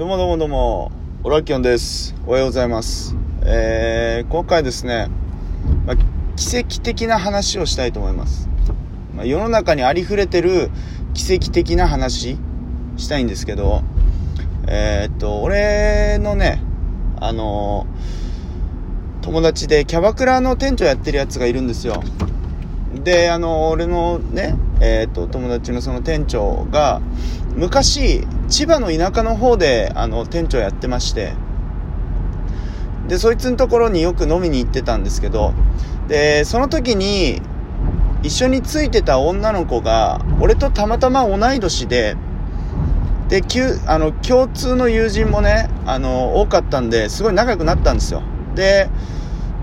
どうもどうもどうも、オラキオンです。おはようございます。えー、今回ですね、まあ、奇跡的な話をしたいと思います。まあ、世の中にありふれてる奇跡的な話したいんですけど、えー、っと、俺のね、あのー友達でキャバクラの店長やってるやつがいるんですよ。で、あの、俺のね、えっ、と、友達のその店長が、昔、千葉の田舎の方で、あの、店長やってまして、で、そいつのところによく飲みに行ってたんですけど、で、その時に、一緒についてた女の子が、俺とたまたま同い年で、で、あの、共通の友人もね、あの、多かったんで、すごい仲良くなったんですよ。で、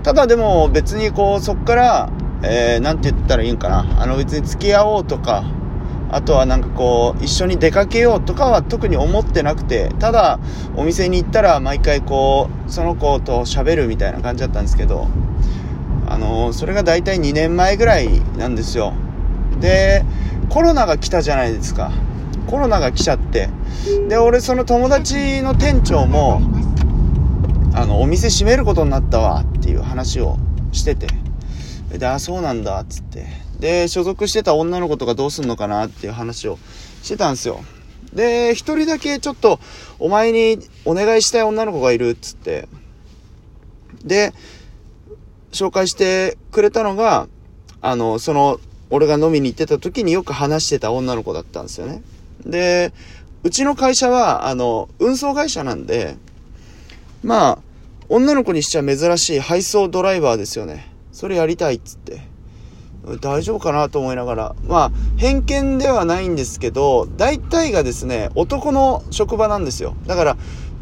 ただでも別にこう、そっから、えー、て言ったらいいんかな。あの別に付き合おうとか、あとはなんかこう、一緒に出かけようとかは特に思ってなくて、ただ、お店に行ったら毎回こう、その子と喋るみたいな感じだったんですけど、あのーそれが大体2年前ぐらいなんですよ。で、コロナが来たじゃないですか。コロナが来ちゃって。で、俺その友達の店長も、あの、お店閉めることになったわっていう話をしてて。で、あ、そうなんだ、っつって。で、所属してた女の子とかどうすんのかなっていう話をしてたんですよ。で、一人だけちょっと、お前にお願いしたい女の子がいる、っつって。で、紹介してくれたのが、あの、その、俺が飲みに行ってた時によく話してた女の子だったんですよね。で、うちの会社は、あの、運送会社なんで、まあ、女の子にしちゃ珍しい配送ドライバーですよね。それやりたいっつって。大丈夫かなと思いながら。まあ、偏見ではないんですけど、大体がですね、男の職場なんですよ。だから、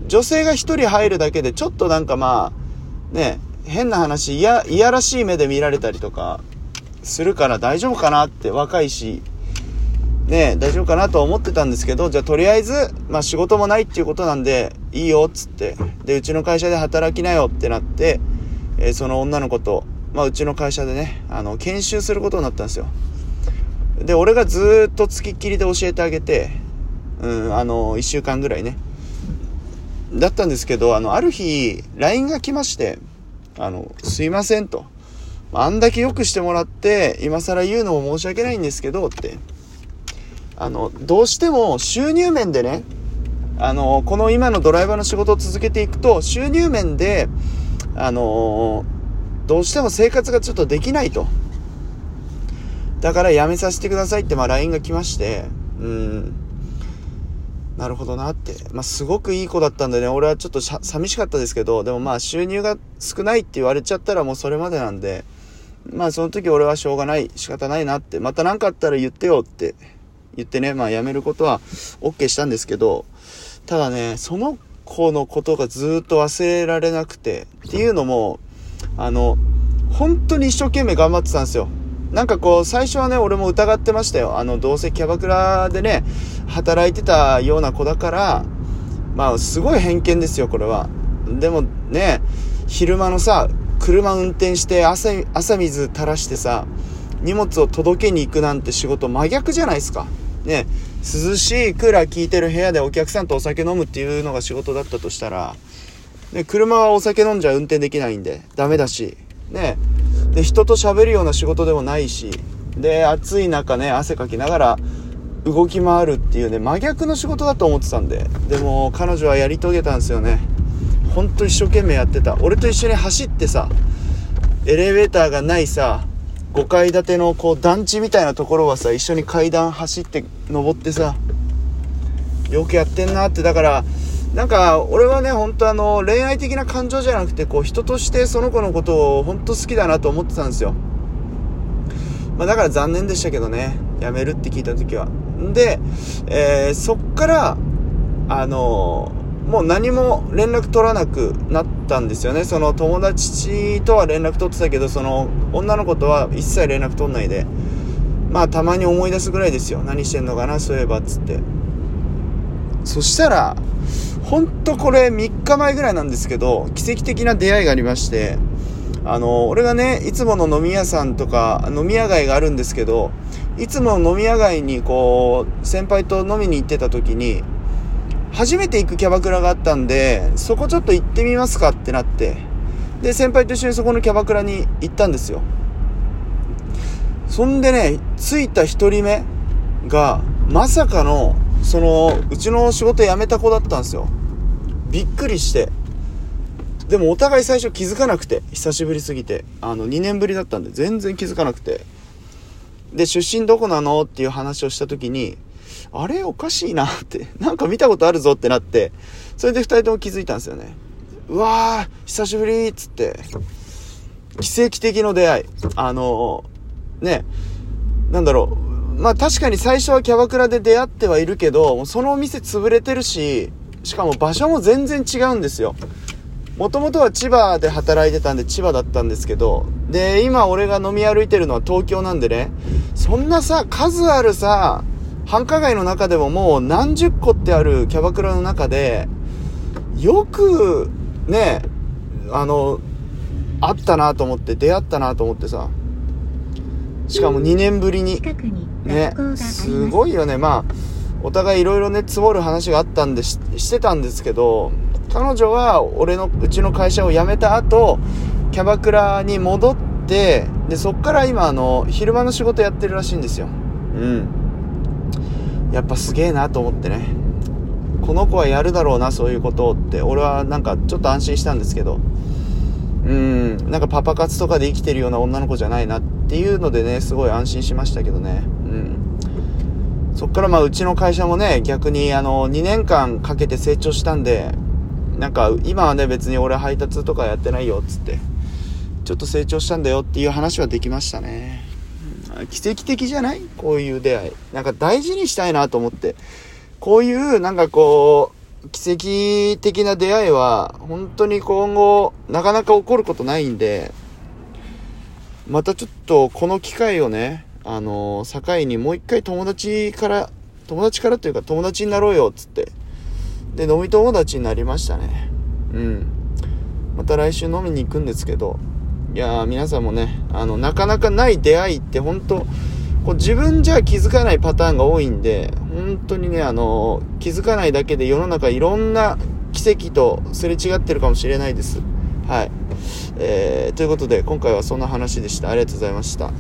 女性が一人入るだけで、ちょっとなんかまあ、ね、変な話、いや、いやらしい目で見られたりとか、するから大丈夫かなって、若いし、ね大丈夫かなとは思ってたんですけど、じゃあとりあえず、まあ仕事もないっていうことなんで、いいよっつって、で、うちの会社で働きなよってなって、えーその女の子と、まあうちの会社でね、あの、研修することになったんですよ。で、俺がずっと付きっきりで教えてあげて、うん、あの、一週間ぐらいね。だったんですけど、あの、ある日、LINE が来まして、あの、すいませんと。あんだけ良くしてもらって、今更言うのも申し訳ないんですけど、って。あの、どうしても収入面でね、あの、この今のドライバーの仕事を続けていくと、収入面で、あの、どうしても生活がちょっとできないと。だから辞めさせてくださいって、まあ LINE が来まして、うん、なるほどなって。まあすごくいい子だったんでね、俺はちょっと寂しかったですけど、でもまあ収入が少ないって言われちゃったらもうそれまでなんで、まあその時俺はしょうがない、仕方ないなって、また何かあったら言ってよって。言ってね、まあ辞めることは OK したんですけど、ただね、その子のことがずっと忘れられなくて、っていうのも、あの、本当に一生懸命頑張ってたんですよ。なんかこう、最初はね、俺も疑ってましたよ。あの、どうせキャバクラでね、働いてたような子だから、まあ、すごい偏見ですよ、これは。でもね、昼間のさ、車運転して汗、水垂らしてさ、荷物を届けに行くなんて仕事真逆じゃないですか。ね、涼しいクーラー効いてる部屋でお客さんとお酒飲むっていうのが仕事だったとしたら、ね、車はお酒飲んじゃ運転できないんで、ダメだし、ね、で、人と喋るような仕事でもないし、で、暑い中ね、汗かきながら動き回るっていうね、真逆の仕事だと思ってたんで、でも彼女はやり遂げたんですよね。ほんと一生懸命やってた。俺と一緒に走ってさ、エレベーターがないさ、5階建てのこう団地みたいなところはさ、一緒に階段走って登ってさ、よくやってんなって、だから、なんか、俺はね、本当あの、恋愛的な感情じゃなくて、こう、人としてその子のことを本当好きだなと思ってたんですよ。まあ、だから残念でしたけどね、辞めるって聞いた時は。んで、えーそっから、あのもう何も連絡取らなくなったんですよね。その友達とは連絡取ってたけど、その女の子とは一切連絡取んないで、まあたまに思い出すぐらいですよ。何してんのかな、そういえば、っつって。そしたら、ほんとこれ3日前ぐらいなんですけど、奇跡的な出会いがありまして、あの、俺がね、いつもの飲み屋さんとか、飲み屋街があるんですけど、いつもの飲み屋街にこう、先輩と飲みに行ってた時に、初めて行くキャバクラがあったんで、そこちょっと行ってみますかってなって、で、先輩と一緒にそこのキャバクラに行ったんですよ。そんでね、着いた一人目が、まさかの、その、うちの仕事辞めた子だったんですよ。びっくりして。でもお互い最初気づかなくて、久しぶりすぎて。あの、2年ぶりだったんで全然気づかなくて。で、出身どこなのっていう話をした時に、あれおかしいなって、なんか見たことあるぞってなって、それで2人とも気づいたんですよね。うわー、久しぶりっつって、奇跡的の出会い。あのね、なんだろう。まあ確かに最初はキャバクラで出会ってはいるけど、そのお店潰れてるし、しかも場所も全然違うんですよ。もともとは千葉で働いてたんで千葉だったんですけど、で、今俺が飲み歩いてるのは東京なんでね、そんなさ、数あるさ、繁華街の中でももう何十個ってあるキャバクラの中で、よく、ね、あの、あったなと思って、出会ったなと思ってさ、しかも2年ぶりに、ね、すごいよね。まあ、お互いいろいろね、積もる話があったんでし、してたんですけど、彼女は俺の、うちの会社を辞めた後、キャバクラに戻って、で、そっから今、あの、昼間の仕事やってるらしいんですよ。うん。やっぱすげえなと思ってね。この子はやるだろうな、そういうことって、俺はなんかちょっと安心したんですけど、うん、なんかパパ活とかで生きてるような女の子じゃないなってっていうのでね、すごい安心しましたけどね。うん。そっからまあうちの会社もね、逆にあの、2年間かけて成長したんで、なんか今はね別に俺配達とかやってないよっつってちょっと成長したんだよっていう話はできましたね。奇跡的じゃない？こういう出会い。なんか大事にしたいなと思って。こういうなんかこう奇跡的な出会いは本当に今後なかなか起こることないんでまたちょっとこの機会をねあの境にもう一回友達から友達からというか友達になろうよっつってで、飲み友達になりましたね。うん。また来週飲みに行くんですけど、いやー、皆さんもね、あの、なかなかない出会いって本当こう自分じゃ気づかないパターンが多いんで、本当にね、あの、気づかないだけで世の中いろんな奇跡とすれ違ってるかもしれないです。はい。えー、ということで、今回はそんな話でした。ありがとうございました。